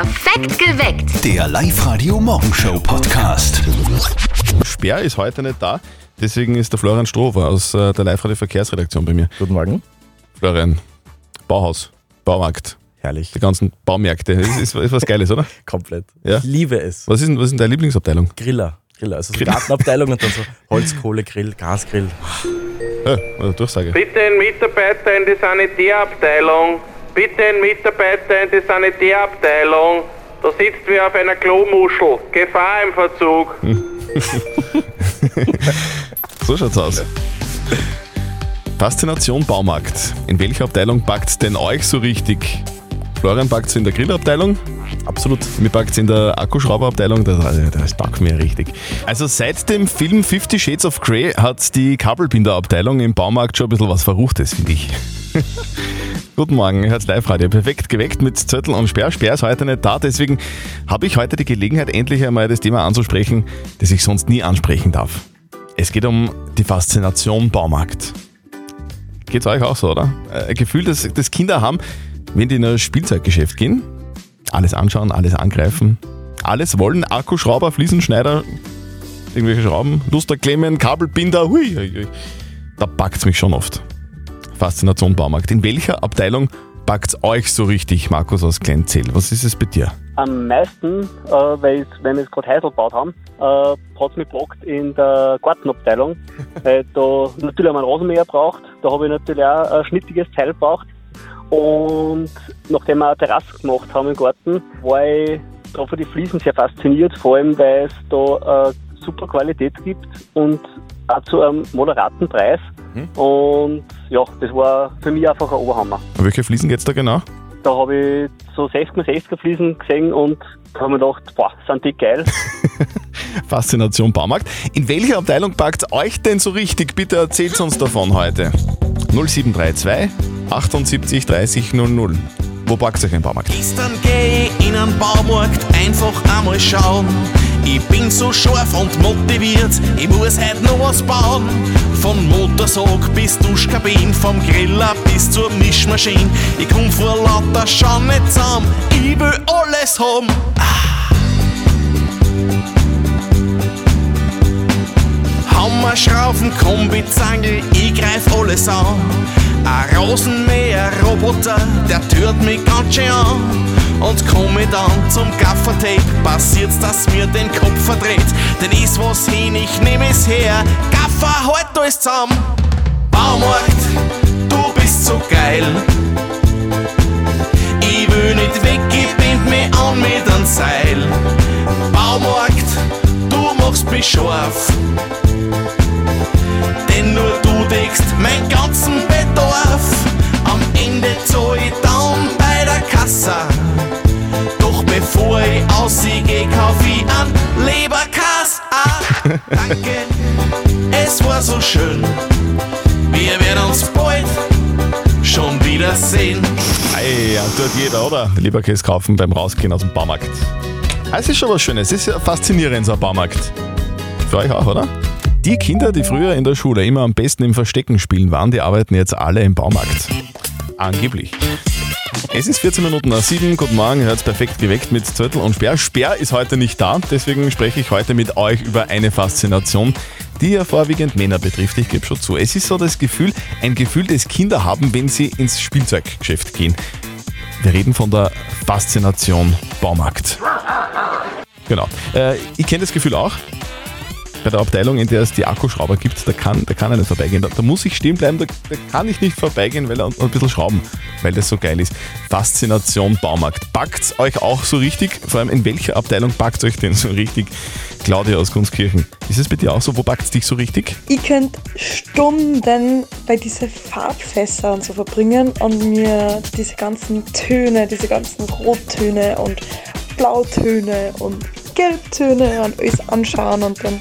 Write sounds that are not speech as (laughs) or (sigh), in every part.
Perfekt geweckt. Der Live-Radio-Morgenshow-Podcast. Sperr ist heute nicht da, deswegen ist der Florian Strohfer aus äh, der Live-Radio-Verkehrsredaktion bei mir. Guten Morgen. Florian, Bauhaus, Baumarkt, Herrlich. die ganzen Baumärkte, das ist, ist was Geiles, oder? (laughs) Komplett. Ja? Ich liebe es. Was ist denn, was ist denn deine Lieblingsabteilung? Griller. Griller. Also so Griller. Gartenabteilung und dann so Holzkohlegrill, Gasgrill. Ja, oder Durchsage. Bitte ein Mitarbeiter in die Sanitärabteilung. Bitte ein Mitarbeiter in die Sanitärabteilung. Da sitzt wie auf einer Klomuschel. Gefahr im Verzug. (laughs) So schaut's aus. Faszination Baumarkt. In welcher Abteilung packt's denn euch so richtig? Florian packt's in der Grillabteilung, Absolut. mir packt's in der Akkuschrauberabteilung, das, das packt mir richtig. Also seit dem Film Fifty Shades of Grey hat die Kabelbinderabteilung im Baumarkt schon ein bisschen was Verruchtes, finde ich. (laughs) Guten Morgen, Herz Live-Radio. Perfekt geweckt mit Zettel und Sperr. Sperr ist heute nicht da, deswegen habe ich heute die Gelegenheit, endlich einmal das Thema anzusprechen, das ich sonst nie ansprechen darf. Es geht um die Faszination Baumarkt. Geht's euch auch so, oder? Ein Gefühl, das, das Kinder haben, wenn die in ein Spielzeuggeschäft gehen, alles anschauen, alles angreifen, alles wollen, Akkuschrauber, Fliesenschneider, irgendwelche Schrauben, Lusterklemmen, Kabelbinder, hui, hui, hui. Da packt's mich schon oft. Faszination Baumarkt. In welcher Abteilung packt's euch so richtig, Markus aus Kleinzell? Was ist es bei dir? Am meisten, äh, weil wenn wir jetzt gerade Häusl gebaut haben, äh, hat es mich gepackt in der Gartenabteilung. (laughs) weil da natürlich wir einen Rasenmäher braucht, da habe ich natürlich auch ein schnittiges Teil gebraucht. Und nachdem wir eine Terrasse gemacht haben im Garten, war ich da für die Fliesen sehr fasziniert, vor allem weil es da äh, super Qualität gibt und auch zu einem moderaten Preis. Und ja, das war für mich einfach ein Oberhammer. Welche Fliesen geht's da genau? Da habe ich so 60x60er Fliesen gesehen und da habe ich mir gedacht, boah, sind die geil. (laughs) Faszination Baumarkt. In welcher Abteilung packt euch denn so richtig? Bitte erzählt uns davon heute. 0732 78 30 00. Wo packt euch ein Baumarkt? Gestern geh ich in einen Baumarkt einfach einmal schauen. Ich bin so scharf und motiviert, ich muss heute noch was bauen. Von Motorsog bis Duschkabin, vom Griller bis zur Mischmaschine. Ich komm vor lauter Schauen nicht zusammen, ich will alles haben. Hammer, Schrauben, Kombi, Zangel, ich greif alles an. Ein Rosenmäher, Roboter, der tört mich ganz schön an. Und komm ich dann zum Gaffertape, passiert's, dass mir den Kopf verdreht. Denn ist was hin, ich nehm es her. Gaffer, halt alles zusammen. Baumarkt, du bist so geil. Ich will nicht weg, ich bind mich an mit einem Seil. Baumarkt, du machst mich scharf. Denn nur du deckst mein ganzen ausgehe, kauf ich an Leberkass. Ah, danke, es war so schön. Wir werden uns bald schon wiedersehen. Ei, ja, tut jeder, oder? Leberkäse kaufen beim Rausgehen aus dem Baumarkt. Ah, Es ist schon was Schönes. Es ist ja faszinierend, so ein Baumarkt. Für euch auch, oder? Die Kinder, die früher in der Schule immer am besten im Verstecken spielen waren, die arbeiten jetzt alle im Baumarkt. Angeblich. Es ist 14 Minuten nach 7. Guten Morgen, ihr hört's perfekt geweckt mit Zöttl und Sperr. Sperr ist heute nicht da, deswegen spreche ich heute mit euch über eine Faszination, die ja vorwiegend Männer betrifft. Ich gebe schon zu. Es ist so das Gefühl, ein Gefühl, das Kinder haben, wenn sie ins Spielzeuggeschäft gehen. Wir reden von der Faszination Baumarkt. Genau. Äh, ich kenne das Gefühl auch. Bei der Abteilung, in der es die Akkuschrauber gibt, da kann, da kann er nicht vorbeigehen. Da, da muss ich stehen bleiben, da, da kann ich nicht vorbeigehen, weil er ein bisschen schrauben, weil das so geil ist. Faszination Baumarkt. Packt's euch auch so richtig? Vor allem in welcher Abteilung packt euch denn so richtig? Claudia aus Gunskirchen. Ist es bei dir auch so? Wo packt's dich so richtig? Ich könnte Stunden bei diese Farbfässer und so verbringen und mir diese ganzen Töne, diese ganzen Rottöne und Blautöne und Gelbtöne und alles anschauen und dann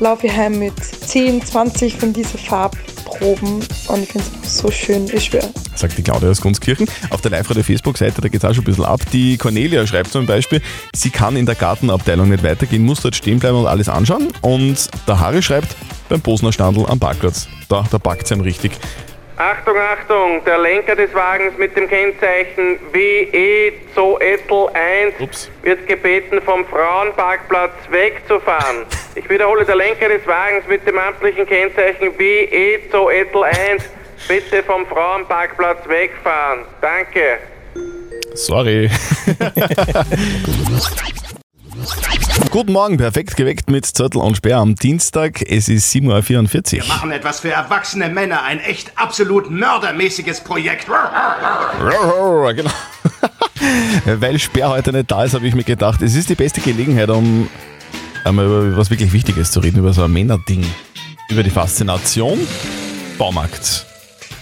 laufe ich heim mit 10, 20 von diesen Farbproben und ich finde es so schön, ich schwöre. sagt die Claudia aus Gunskirchen. Auf der Live-Radio-Facebook-Seite, da geht es auch schon ein bisschen ab. Die Cornelia schreibt zum Beispiel, sie kann in der Gartenabteilung nicht weitergehen, muss dort stehen bleiben und alles anschauen. Und der Harry schreibt, beim Bosner Standel am Parkplatz. Da, da packt ihm richtig. Achtung, Achtung, der Lenker des Wagens mit dem Kennzeichen WE Zoettel 1 Ups. wird gebeten, vom Frauenparkplatz wegzufahren. (laughs) Ich wiederhole, der Lenker des Wagens mit dem amtlichen Kennzeichen WE Zoettel 1 bitte vom Frauenparkplatz wegfahren. Danke. Sorry. (laughs) (laughs) Guten Morgen, perfekt geweckt mit Zettel und Sperr am Dienstag. Es ist 7.44 Uhr. machen etwas für erwachsene Männer. Ein echt absolut mördermäßiges Projekt. genau. (laughs) Weil Sperr heute nicht da ist, habe ich mir gedacht, es ist die beste Gelegenheit, um einmal über was wirklich Wichtiges zu reden, über so ein Männerding. Über die Faszination Baumarkt.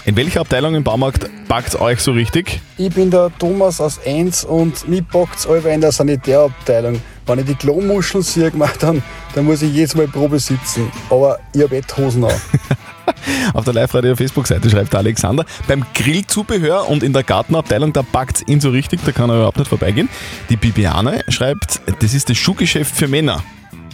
In welcher Abteilung im Baumarkt packt euch so richtig? Ich bin der Thomas aus 1 und mich packt's allweil in der Sanitärabteilung. Wenn ich die Klomuscheln sehe, (laughs) dann, dann muss ich jedes Mal Probe sitzen. Aber ich habe Hosen an. (laughs) Auf der Live-Radio-Facebook-Seite schreibt der Alexander, beim Grillzubehör und in der Gartenabteilung, da packt's ihn so richtig, da kann er überhaupt nicht vorbeigehen. Die Bibiane schreibt, das ist das Schuhgeschäft für Männer.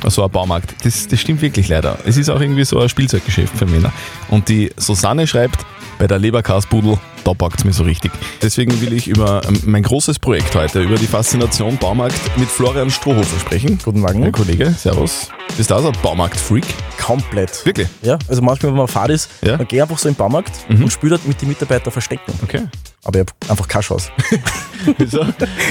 So ein Baumarkt. Das, das stimmt wirklich leider. Es ist auch irgendwie so ein Spielzeuggeschäft für Männer. Und die Susanne schreibt, bei der Leberkasbudel, da packt's mir so richtig. Deswegen will ich über ähm, mein großes Projekt heute, über die Faszination Baumarkt mit Florian Strohhofer sprechen. Guten Morgen. Mein Kollege, servus. Bist du auch so ein Baumarkt-Freak? Komplett. Wirklich? Ja, also manchmal, wenn man fahrt ist, Ja. man geht einfach so im Baumarkt Mhm. und spielt dort mit den Mitarbeitern verstecken. Okay. Aber ich habe einfach keine Chance. (laughs) Wieso?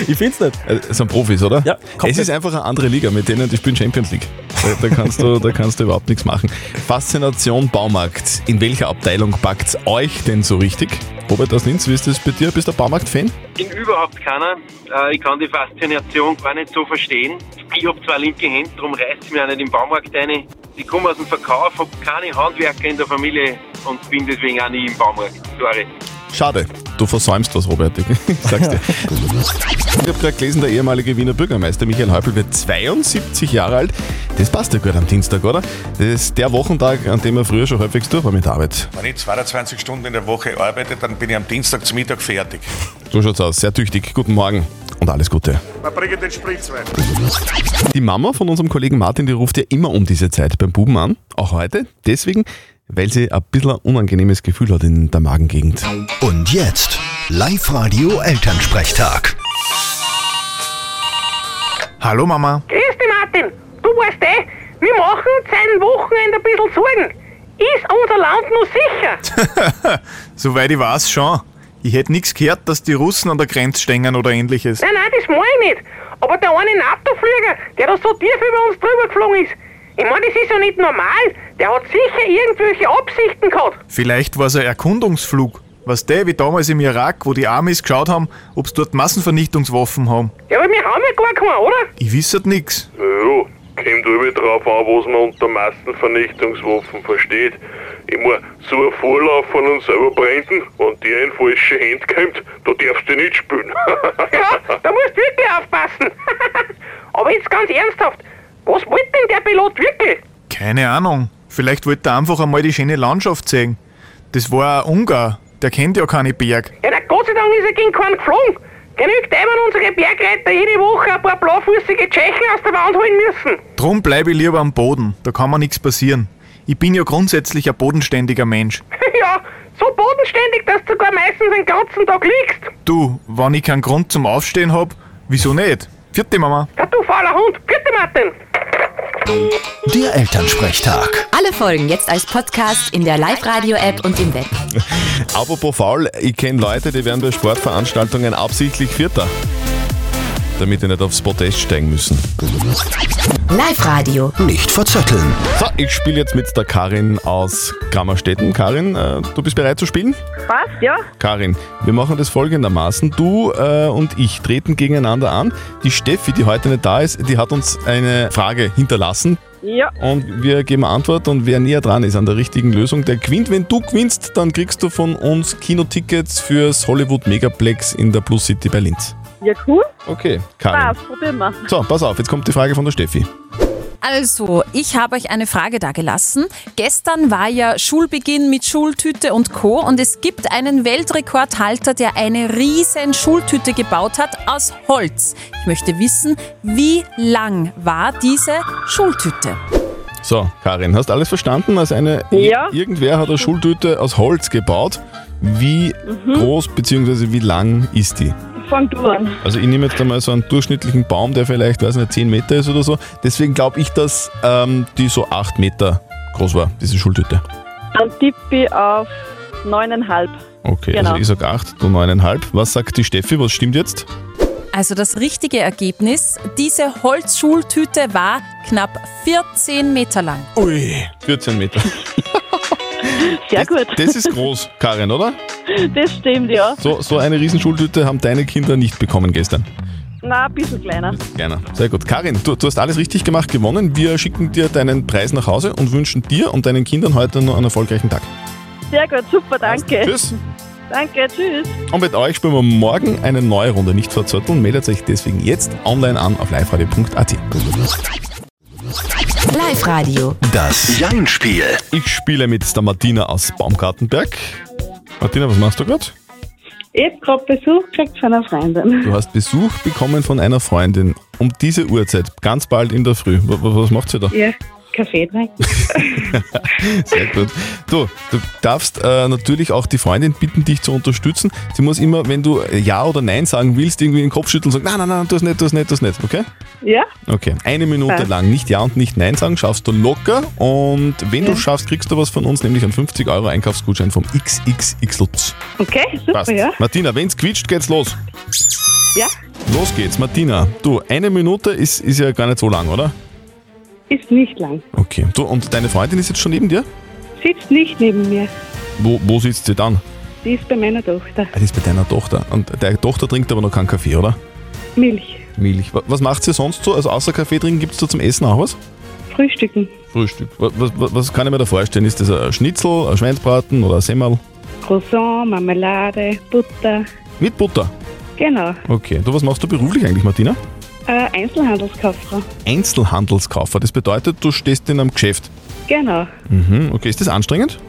ich find's nicht. Äh, Das sind Profis, oder? Ja, komplett. Es ist einfach eine andere Liga, mit denen die spielen Champions League. Da, da, kannst, du, da kannst du überhaupt nichts machen. Faszination Baumarkt. In welcher Abteilung packt's euch denn so richtig? Robert aus Linz, wie ist das bei dir? Bist du Baumarkt-Fan? bin überhaupt keiner. Äh, ich kann die Faszination gar nicht so verstehen. Ich habe zwei linke Hände, darum reißt es mir auch nicht im Baumarkt rein. Ich komme aus dem Verkauf, habe keine Handwerker in der Familie und bin deswegen auch nie im Baumarkt. Sorry. Schade, du versäumst was, Robert. Ich (laughs) sag's dir. Ich habe gerade gelesen, der ehemalige Wiener Bürgermeister Michael Häupl wird 72 Jahre alt. Das passt ja gut am Dienstag, oder? Das ist der Wochentag, an dem er früher schon häufig durch war mit der Arbeit. Wenn ich 22 Stunden in der Woche arbeite, dann bin ich am Dienstag zum Mittag fertig. So schaut's aus. Sehr tüchtig. Guten Morgen und alles Gute. Man bringt den Spritzwein. Die Mama von unserem Kollegen Martin, die ruft ja immer um diese Zeit beim Buben an, auch heute. Deswegen, weil sie ein bisschen ein unangenehmes Gefühl hat in der Magengegend. Und jetzt Live-Radio Elternsprechtag. Hallo Mama. Grüß dich, Martin. Du weißt eh, wir machen seit Wochenende ein bisschen Sorgen. Ist unser Land noch sicher? (laughs) Soweit ich weiß schon. Ich hätte nichts gehört, dass die Russen an der Grenze stehen oder ähnliches. Nein, nein, das meine ich nicht. Aber der eine NATO-Flieger, der da so tief über uns drüber geflogen ist, ich meine, das ist ja nicht normal. Der hat sicher irgendwelche Absichten gehabt. Vielleicht war es ein Erkundungsflug. Was der wie damals im Irak, wo die Amis geschaut haben, ob sie dort Massenvernichtungswaffen haben. Ja, aber wir haben ja gar keine, oder? Ich halt nix. Ja, kommt über drauf an, was man unter Massenvernichtungswaffen versteht. Ich mein, so ein Vorlauf von uns selber brennen, wenn der in falsche Hände kommt, da darfst du nicht spielen. (laughs) Ja, da musst du wirklich aufpassen. (laughs) aber jetzt ganz ernsthaft, was wollte denn der Pilot wirklich? Keine Ahnung. Vielleicht wollte er einfach einmal die schöne Landschaft sehen. Das war ein Ungar. Der kennt ja keine Berg. Ja, na Gott sei Dank ist er gegen keinen geflogen. Genügt einmal unsere Bergreiter jede Woche ein paar blaufußige Tschechen aus der Wand holen müssen. Drum bleibe ich lieber am Boden. Da kann mir nichts passieren. Ich bin ja grundsätzlich ein bodenständiger Mensch. (laughs) ja, so bodenständig, dass du sogar meistens den ganzen Tag liegst. Du, wenn ich keinen Grund zum Aufstehen hab, wieso nicht? Vierte Mama. Ja, du fauler Hund. Bitte, Martin. Der Elternsprechtag. Alle Folgen jetzt als Podcast in der Live-Radio-App und im Web. (laughs) Apropos faul, ich kenne Leute, die werden bei Sportveranstaltungen absichtlich Vierter. Damit die nicht aufs Podest steigen müssen. Live-Radio. Nicht verzetteln. So, ich spiele jetzt mit der Karin aus Grammerstetten. Karin, äh, du bist bereit zu spielen? Passt, ja? Karin, wir machen das folgendermaßen. Du äh, und ich treten gegeneinander an. Die Steffi, die heute nicht da ist, die hat uns eine Frage hinterlassen. Ja. Und wir geben eine Antwort und wer näher dran ist an der richtigen Lösung, der gewinnt. Wenn du gewinnst, dann kriegst du von uns Kinotickets fürs Hollywood Megaplex in der Plus City bei Linz. Ja, cool. Okay, Karin. Passt, probieren wir. So, pass auf, jetzt kommt die Frage von der Steffi. Also, ich habe euch eine Frage da gelassen. Gestern war ja Schulbeginn mit Schultüte und Co. Und es gibt einen Weltrekordhalter, der eine riesen Schultüte gebaut hat aus Holz. Ich möchte wissen, wie lang war diese Schultüte? So, Karin, hast alles verstanden? Also eine, Ja. irgendwer hat eine Schultüte aus Holz gebaut. Wie Mhm. groß bzw. wie lang ist die? Fang du an. Also ich nehme jetzt einmal so einen durchschnittlichen Baum, der vielleicht, weiß nicht, 10 Meter ist oder so. Deswegen glaube ich, dass ähm, die so 8 Meter groß war, diese Schultüte. Dann tippe ich auf neuneinhalb. Okay, Genau. also ich sag 8, du 9,5. Was sagt die Steffi? Was stimmt jetzt? Also das richtige Ergebnis, diese Holzschultüte war knapp 14 Meter lang. Ui, 14 Meter. (laughs) Sehr gut. Das ist groß, Karin, oder? Das stimmt, ja. So, so eine Riesenschultüte haben deine Kinder nicht bekommen gestern. Na, ein bisschen kleiner. Gerne. Sehr gut. Karin, du, du hast alles richtig gemacht, gewonnen. Wir schicken dir deinen Preis nach Hause und wünschen dir und deinen Kindern heute noch einen erfolgreichen Tag. Sehr gut, super, danke. Tschüss. Danke, tschüss. Und mit euch spielen wir morgen eine neue Runde. Nicht verzötteln. Meldet euch deswegen jetzt online an auf liveradio.at. Live Radio. Das Jein-Spiel. Ich spiele mit der Martina aus Baumgartenberg. Martina, was machst du gerade? Ich habe gerade Besuch gekriegt von einer Freundin. Du hast Besuch bekommen von einer Freundin um diese Uhrzeit, ganz bald in der Früh. W w- was macht sie da? Ja, Kaffee trinken. (laughs) Sehr gut. Du, du darfst äh, natürlich auch die Freundin bitten, dich zu unterstützen. Sie muss immer, wenn du Ja oder Nein sagen willst, irgendwie den Kopf schütteln und sagen, nein, nein, nein, du hast nicht, du hast nicht, du hast nicht, okay? Ja? Okay, eine Minute Passt. lang nicht Ja und nicht Nein sagen, schaffst du locker und wenn du Ja. schaffst, kriegst du was von uns, nämlich einen 50 Euro Einkaufsgutschein vom XXX Lutz. Okay, super, Passt. ja. Martina, wenn's quietscht, geht's los. Ja, Los geht's, Martina. Du, eine Minute ist, ist ja gar nicht so lang, oder? Ist nicht lang. Okay. Du, und deine Freundin ist jetzt schon neben dir? Sitzt nicht neben mir. Wo, wo sitzt sie dann? Die ist bei meiner Tochter. Ah, die ist bei deiner Tochter. Und deine Tochter trinkt aber noch keinen Kaffee, oder? Milch. Milch. Wa- Was macht sie sonst so? Also außer Kaffee trinken, gibt's da zum Essen auch was? Frühstücken. Frühstück. Was, was, was kann ich mir da vorstellen? Ist das ein Schnitzel, ein Schweinsbraten oder ein Semmel? Croissant, Marmelade, Butter. Mit Butter. Genau. Okay. Du, was machst du beruflich eigentlich, Martina? Äh, Einzelhandelskauffrau. Einzelhandelskauffrau. Das bedeutet, du stehst in einem Geschäft. Genau. Mhm. Okay. Ist das anstrengend?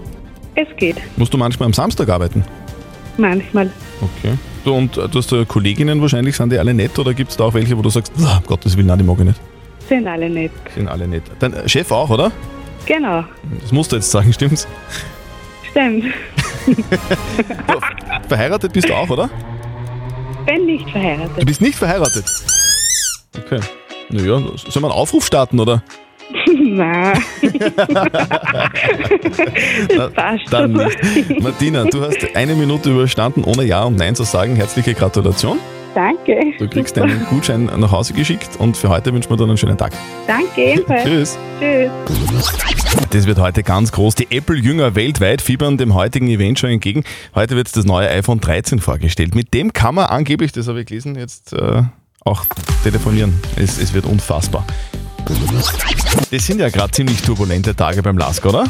Es geht. Musst du manchmal am Samstag arbeiten? Manchmal. Okay. Du, und äh, du hast äh, Kolleginnen wahrscheinlich, sind die alle nett oder gibt es da auch welche, wo du sagst, "Ah, um Gottes Willen, nein, die mag ich nicht? Sind alle nett. Sind alle nett. Dein äh, Chef auch, oder? Genau. Das musst du jetzt sagen, (laughs) stimmt's? Stimmt. (laughs) Verheiratet bist du auch, oder? Bin nicht verheiratet. Du bist nicht verheiratet? Okay. Naja, sollen wir einen Aufruf starten, oder? (laughs) Nein. (laughs) Na, passt Dann schon. nicht. Martina, du hast eine Minute überstanden, ohne Ja und Nein zu sagen. Herzliche Gratulation. Danke. Du kriegst Super. deinen Gutschein nach Hause geschickt und für heute wünschen wir dir einen schönen Tag. Danke ebenfalls. Tschüss. Tschüss. Das wird heute ganz groß. Die Apple-Jünger weltweit fiebern dem heutigen Event schon entgegen. Heute wird das neue iPhone 13 vorgestellt. Mit dem kann man angeblich, das habe ich gelesen, jetzt äh, auch telefonieren. Es, es wird unfassbar. Das sind ja gerade ziemlich turbulente Tage beim LASK, oder?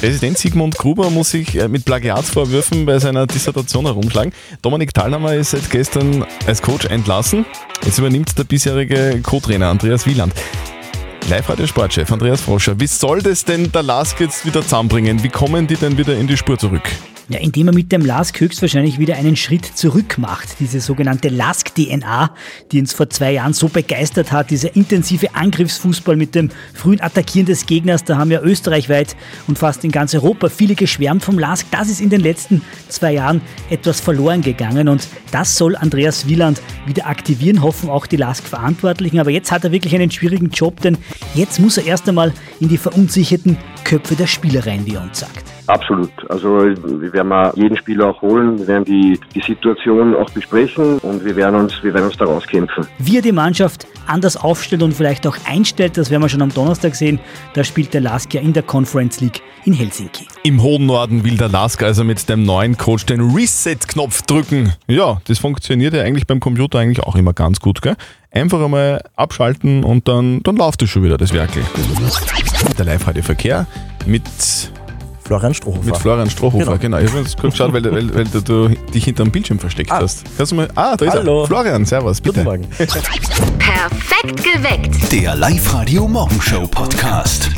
Präsident Sigmund Gruber muss sich äh, mit Plagiatsvorwürfen bei seiner Dissertation herumschlagen. Dominik Thalhammer ist seit gestern als Coach entlassen. Jetzt übernimmt der bisherige Co-Trainer Andreas Wieland. Live-Radio-Sportchef Andreas Froscher, wie soll das denn der LASK jetzt wieder zusammenbringen? Wie kommen die denn wieder in die Spur zurück? Ja, indem er mit dem LASK höchstwahrscheinlich wieder einen Schritt zurück macht. Diese sogenannte LASK-DNA, die uns vor zwei Jahren so begeistert hat, dieser intensive Angriffsfußball mit dem frühen Attackieren des Gegners, da haben ja österreichweit und fast in ganz Europa viele geschwärmt vom LASK. Das ist in den letzten zwei Jahren etwas verloren gegangen und das soll Andreas Wieland wieder aktivieren, hoffen auch die LASK-Verantwortlichen. Aber jetzt hat er wirklich einen schwierigen Job, denn jetzt muss er erst einmal in die verunsicherten Köpfe der Spieler rein, wie er uns sagt. Absolut. Also wir werden mal jeden Spieler auch holen, wir werden die, die Situation auch besprechen und wir werden uns, wir werden uns da rauskämpfen. Wie er die Mannschaft anders aufstellt und vielleicht auch einstellt, das werden wir schon am Donnerstag sehen. Da spielt der Lask ja in der Conference League in Helsinki. Im hohen Norden will der LASK also mit dem neuen Coach den Reset-Knopf drücken. Ja, das funktioniert ja eigentlich beim Computer eigentlich auch immer ganz gut, gell? Einfach einmal abschalten und dann, dann läuft es schon wieder, das Werkel. Der Live-Radio-Verkehr mit Florian Strohhofer. Mit Florian Strohhofer, genau. Genau. Ich habe jetzt kurz geschaut, weil, weil, weil du, du dich hinterm Bildschirm versteckt hast. Kannst du mal. Ah, da ist Hallo. er. Florian, servus, bitte. Perfekt geweckt. Der Live-Radio Morgenshow Podcast.